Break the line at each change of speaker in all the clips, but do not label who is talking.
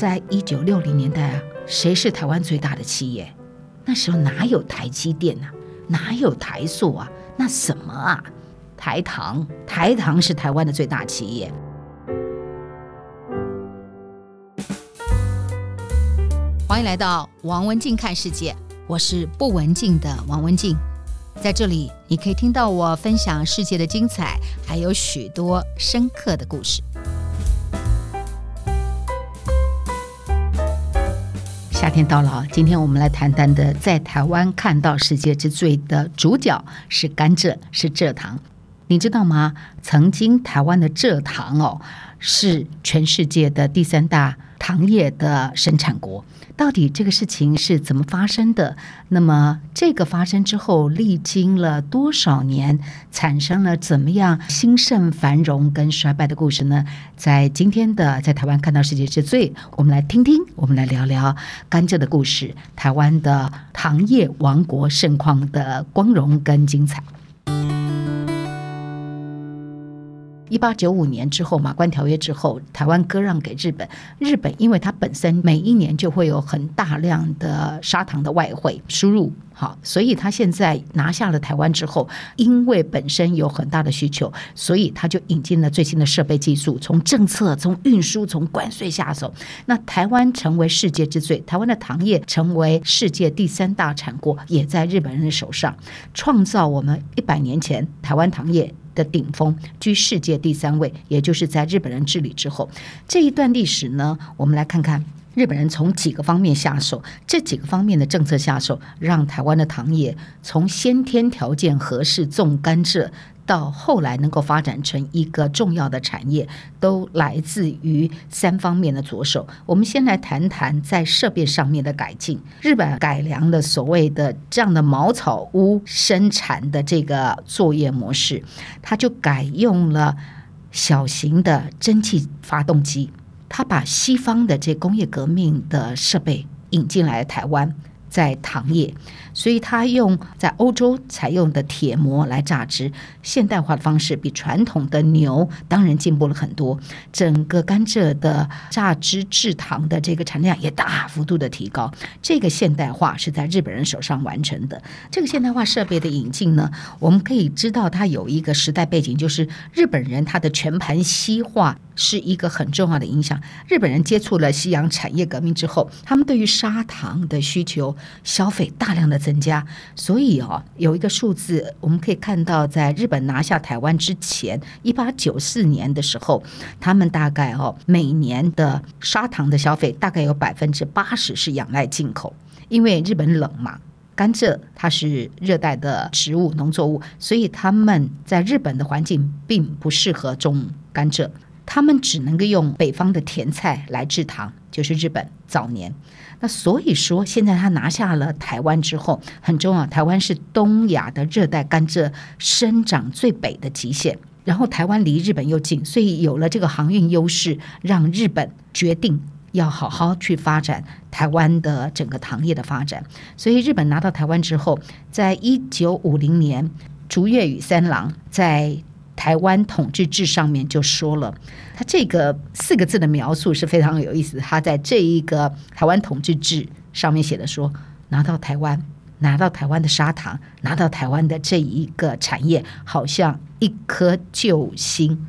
在一九六零年代啊，谁是台湾最大的企业？那时候哪有台积电啊？哪有台塑啊？那什么啊？台糖，台糖是台湾的最大企业。欢迎来到王文静看世界，我是不文静的王文静，在这里你可以听到我分享世界的精彩，还有许多深刻的故事。夏天到了，今天我们来谈谈的，在台湾看到世界之最的主角是甘蔗，是蔗糖。你知道吗？曾经台湾的蔗糖哦，是全世界的第三大糖业的生产国。到底这个事情是怎么发生的？那么这个发生之后，历经了多少年，产生了怎么样兴盛、繁荣跟衰败的故事呢？在今天的在台湾看到世界之最，我们来听听，我们来聊聊甘蔗的故事，台湾的糖业王国盛况的光荣跟精彩。一八九五年之后，马关条约之后，台湾割让给日本。日本因为它本身每一年就会有很大量的砂糖的外汇输入，好，所以他现在拿下了台湾之后，因为本身有很大的需求，所以他就引进了最新的设备技术，从政策、从运输、从关税下手。那台湾成为世界之最，台湾的糖业成为世界第三大产国，也在日本人的手上，创造我们一百年前台湾糖业的顶峰，居世界第三位，也就是在日本人治理之后，这一段历史呢，我们来看看日本人从几个方面下手，这几个方面的政策下手，让台湾的糖业从先天条件合适种甘蔗。到后来能够发展成一个重要的产业，都来自于三方面的着手。我们先来谈谈在设备上面的改进。日本改良了所谓的这样的茅草屋生产的这个作业模式，它就改用了小型的蒸汽发动机。它把西方的这工业革命的设备引进来台湾。在糖业，所以他用在欧洲采用的铁磨来榨汁，现代化的方式比传统的牛当然进步了很多。整个甘蔗的榨汁制糖的这个产量也大幅度的提高。这个现代化是在日本人手上完成的。这个现代化设备的引进呢，我们可以知道它有一个时代背景，就是日本人他的全盘西化。是一个很重要的影响。日本人接触了西洋产业革命之后，他们对于砂糖的需求消费大量的增加。所以哦，有一个数字我们可以看到，在日本拿下台湾之前，一八九四年的时候，他们大概哦每年的砂糖的消费大概有百分之八十是仰赖进口，因为日本冷嘛，甘蔗它是热带的植物农作物，所以他们在日本的环境并不适合种甘蔗。他们只能够用北方的甜菜来制糖，就是日本早年。那所以说，现在他拿下了台湾之后，很重要。台湾是东亚的热带甘蔗生长最北的极限，然后台湾离日本又近，所以有了这个航运优势，让日本决定要好好去发展台湾的整个糖业的发展。所以日本拿到台湾之后，在一九五零年，竹越宇三郎在。台湾统治志上面就说了，他这个四个字的描述是非常有意思。他在这一个台湾统治志上面写的说，拿到台湾，拿到台湾的砂糖，拿到台湾的这一个产业，好像一颗救星，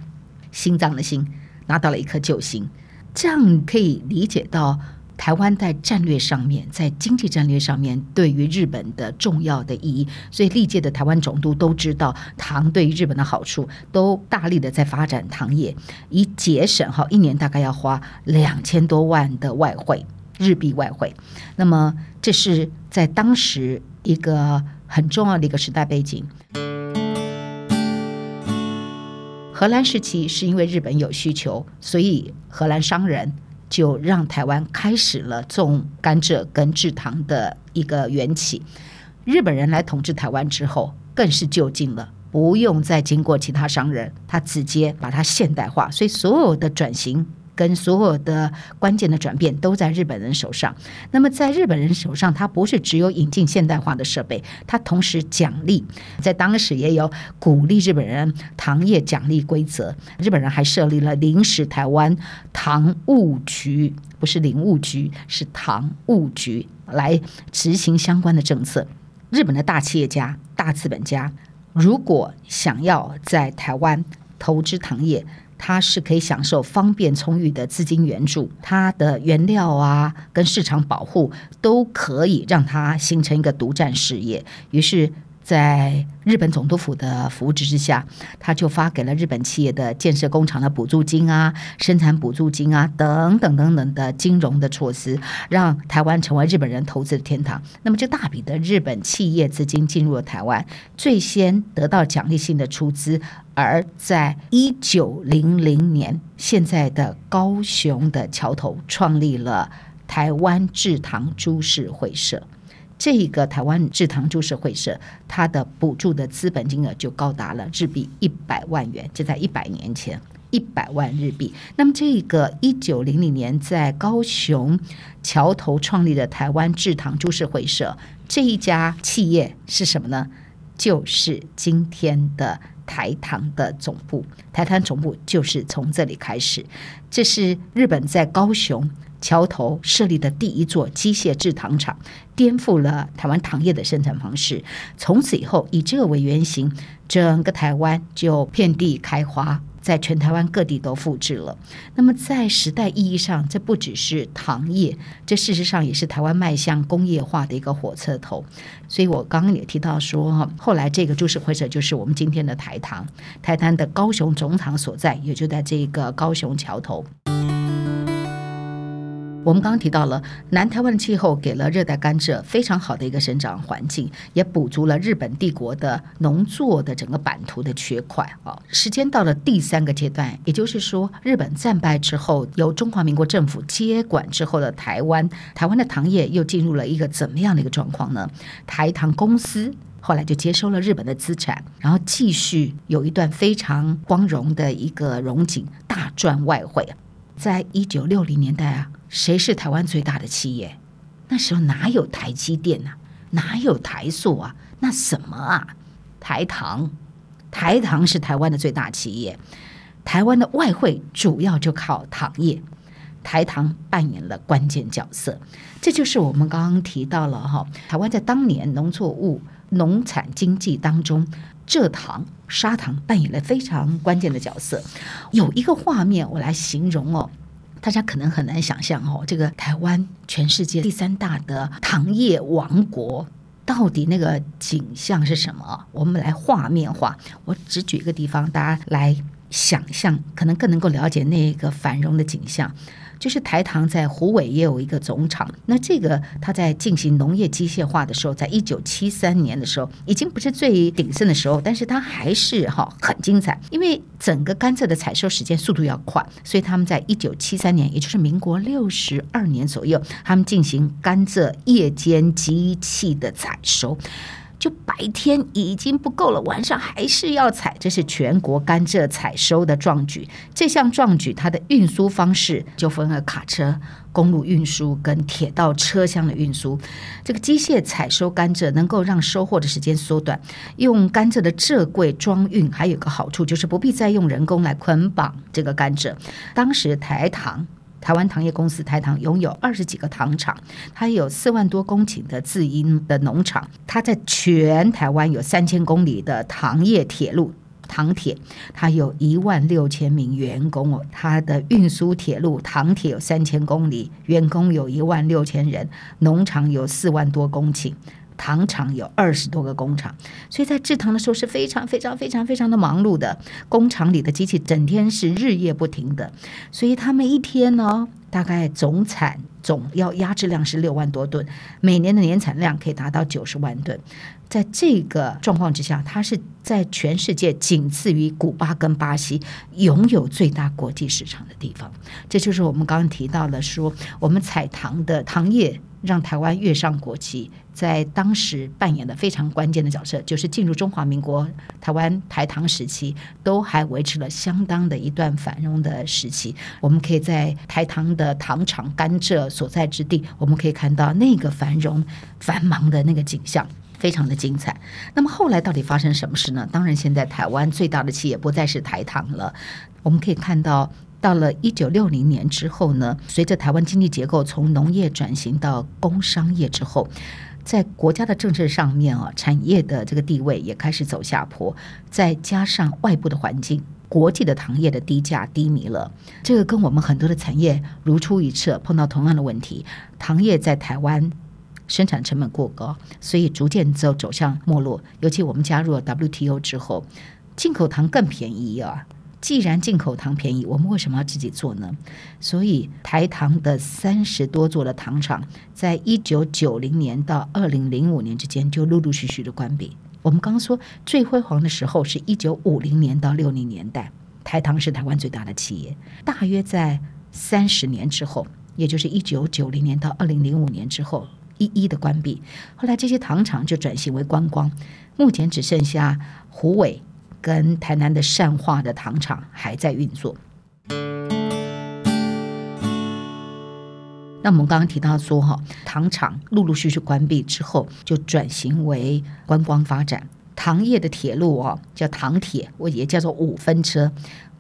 心脏的心，拿到了一颗救星，这样可以理解到。台湾在战略上面，在经济战略上面，对于日本的重要的意义，所以历届的台湾总督都知道糖对于日本的好处，都大力的在发展糖业，以节省哈一年大概要花两千多万的外汇日币外汇。那么这是在当时一个很重要的一个时代背景。荷兰时期是因为日本有需求，所以荷兰商人。就让台湾开始了种甘蔗跟制糖的一个缘起。日本人来统治台湾之后，更是就近了，不用再经过其他商人，他直接把它现代化，所以所有的转型。跟所有的关键的转变都在日本人手上。那么，在日本人手上，他不是只有引进现代化的设备，他同时奖励，在当时也有鼓励日本人糖业奖励规则。日本人还设立了临时台湾糖务局，不是林务局，是糖务局来执行相关的政策。日本的大企业家、大资本家，如果想要在台湾投资糖业，它是可以享受方便充裕的资金援助，它的原料啊跟市场保护都可以让它形成一个独占事业。于是。在日本总督府的扶持之下，他就发给了日本企业的建设工厂的补助金啊、生产补助金啊等等等等的金融的措施，让台湾成为日本人投资的天堂。那么，这大笔的日本企业资金进入了台湾，最先得到奖励性的出资。而在一九零零年，现在的高雄的桥头创立了台湾制糖株式会社。这个台湾制糖株式会社，它的补助的资本金额就高达了日币一百万元，就在一百年前，一百万日币。那么，这个一九零零年在高雄桥头创立的台湾制糖株式会社，这一家企业是什么呢？就是今天的台糖的总部。台糖总部就是从这里开始，这是日本在高雄。桥头设立的第一座机械制糖厂，颠覆了台湾糖业的生产方式。从此以后，以这个为原型，整个台湾就遍地开花，在全台湾各地都复制了。那么，在时代意义上，这不只是糖业，这事实上也是台湾迈向工业化的一个火车头。所以我刚刚也提到说，后来这个株式会社就是我们今天的台糖，台糖的高雄总厂所在，也就在这个高雄桥头。我们刚刚提到了南台湾的气候给了热带甘蔗非常好的一个生长环境，也补足了日本帝国的农作的整个版图的缺块啊。时间到了第三个阶段，也就是说，日本战败之后，由中华民国政府接管之后的台湾，台湾的糖业又进入了一个怎么样的一个状况呢？台糖公司后来就接收了日本的资产，然后继续有一段非常光荣的一个荣景，大赚外汇。在一九六零年代啊。谁是台湾最大的企业？那时候哪有台积电啊？哪有台塑啊？那什么啊？台糖，台糖是台湾的最大企业。台湾的外汇主要就靠糖业，台糖扮演了关键角色。这就是我们刚刚提到了哈，台湾在当年农作物农产经济当中，蔗糖、砂糖扮演了非常关键的角色。有一个画面，我来形容哦。大家可能很难想象哦，这个台湾全世界第三大的糖业王国，到底那个景象是什么？我们来画面化。我只举一个地方，大家来想象，可能更能够了解那个繁荣的景象。就是台糖在虎尾也有一个总厂，那这个它在进行农业机械化的时候，在一九七三年的时候，已经不是最鼎盛的时候，但是它还是哈很精彩，因为整个甘蔗的采收时间速度要快，所以他们在一九七三年，也就是民国六十二年左右，他们进行甘蔗夜间机器的采收。就白天已经不够了，晚上还是要采，这是全国甘蔗采收的壮举。这项壮举，它的运输方式就分了卡车、公路运输跟铁道车厢的运输。这个机械采收甘蔗能够让收获的时间缩短，用甘蔗的蔗柜装运，还有个好处就是不必再用人工来捆绑这个甘蔗。当时台糖。台湾糖业公司台糖拥有二十几个糖厂，它有四万多公顷的自营的农场，它在全台湾有三千公里的糖业铁路糖铁，它有一万六千名员工哦，它的运输铁路糖铁有三千公里，员工有一万六千人，农场有四万多公顷。糖厂有二十多个工厂，所以在制糖的时候是非常非常非常非常的忙碌的。工厂里的机器整天是日夜不停的，所以他们一天呢，大概总产总要压制量是六万多吨，每年的年产量可以达到九十万吨。在这个状况之下，它是在全世界仅次于古巴跟巴西，拥有最大国际市场的地方。这就是我们刚刚提到的说，我们采糖的糖业。让台湾跃上国际，在当时扮演的非常关键的角色，就是进入中华民国台湾台糖时期，都还维持了相当的一段繁荣的时期。我们可以在台糖的糖厂甘蔗所在之地，我们可以看到那个繁荣繁忙的那个景象，非常的精彩。那么后来到底发生什么事呢？当然，现在台湾最大的企业不再是台糖了，我们可以看到。到了一九六零年之后呢，随着台湾经济结构从农业转型到工商业之后，在国家的政策上面啊，产业的这个地位也开始走下坡，再加上外部的环境，国际的糖业的低价低迷了，这个跟我们很多的产业如出一辙，碰到同样的问题。糖业在台湾生产成本过高，所以逐渐走走向没落。尤其我们加入了 WTO 之后，进口糖更便宜啊。既然进口糖便宜，我们为什么要自己做呢？所以台糖的三十多座的糖厂，在一九九零年到二零零五年之间就陆陆续续的关闭。我们刚刚说最辉煌的时候是一九五零年到六零年代，台糖是台湾最大的企业。大约在三十年之后，也就是一九九零年到二零零五年之后，一一的关闭。后来这些糖厂就转型为观光，目前只剩下虎尾。跟台南的善化的糖厂还在运作。那我们刚刚提到说，哈，糖厂陆陆续续关闭之后，就转型为观光发展。糖业的铁路哦，叫糖铁，我也叫做五分车。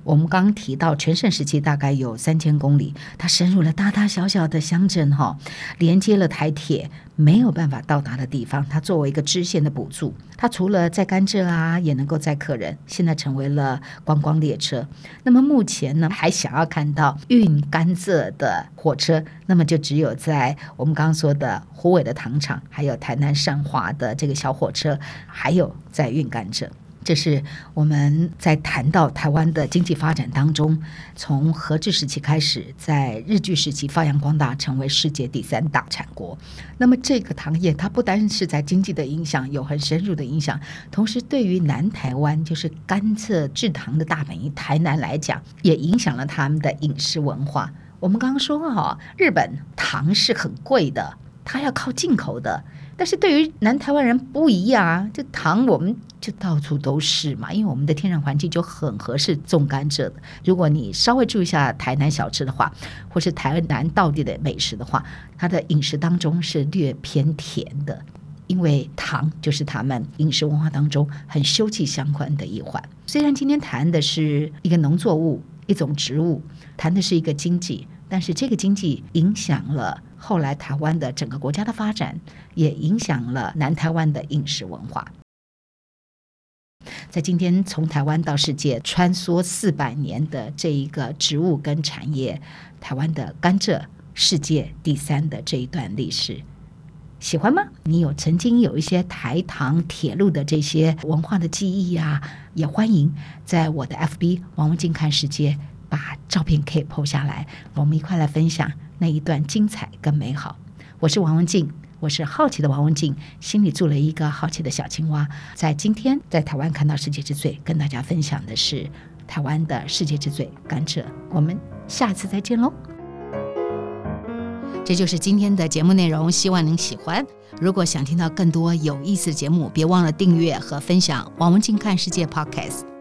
我们刚提到全盛时期大概有三千公里，它深入了大大小小的乡镇哈，连接了台铁没有办法到达的地方。它作为一个支线的补助，它除了载甘蔗啊，也能够载客人。现在成为了观光列车。那么目前呢，还想要看到运甘蔗的火车，那么就只有在我们刚刚说的虎尾的糖厂，还有台南善化的这个小火车，还有在运甘蔗。这是我们在谈到台湾的经济发展当中，从和治时期开始，在日据时期发扬光大，成为世界第三大产国。那么，这个糖业它不单是在经济的影响有很深入的影响，同时对于南台湾就是甘蔗制糖的大本营台南来讲，也影响了他们的饮食文化。我们刚刚说哈，日本糖是很贵的，它要靠进口的。但是对于南台湾人不一样啊，这糖我们就到处都是嘛，因为我们的天然环境就很合适种甘蔗的。如果你稍微注意一下台南小吃的话，或是台南道地的美食的话，它的饮食当中是略偏甜的，因为糖就是他们饮食文化当中很休戚相关的一环。虽然今天谈的是一个农作物，一种植物，谈的是一个经济。但是这个经济影响了后来台湾的整个国家的发展，也影响了南台湾的饮食文化。在今天从台湾到世界穿梭四百年的这一个植物跟产业，台湾的甘蔗世界第三的这一段历史，喜欢吗？你有曾经有一些台糖铁路的这些文化的记忆呀？也欢迎在我的 FB 王文静看世界。把照片可以 po 下来，我们一块来分享那一段精彩跟美好。我是王文静，我是好奇的王文静，心里住了一个好奇的小青蛙。在今天在台湾看到世界之最，跟大家分享的是台湾的世界之最甘蔗。我们下次再见喽！这就是今天的节目内容，希望您喜欢。如果想听到更多有意思的节目，别忘了订阅和分享王文静看世界 Podcast。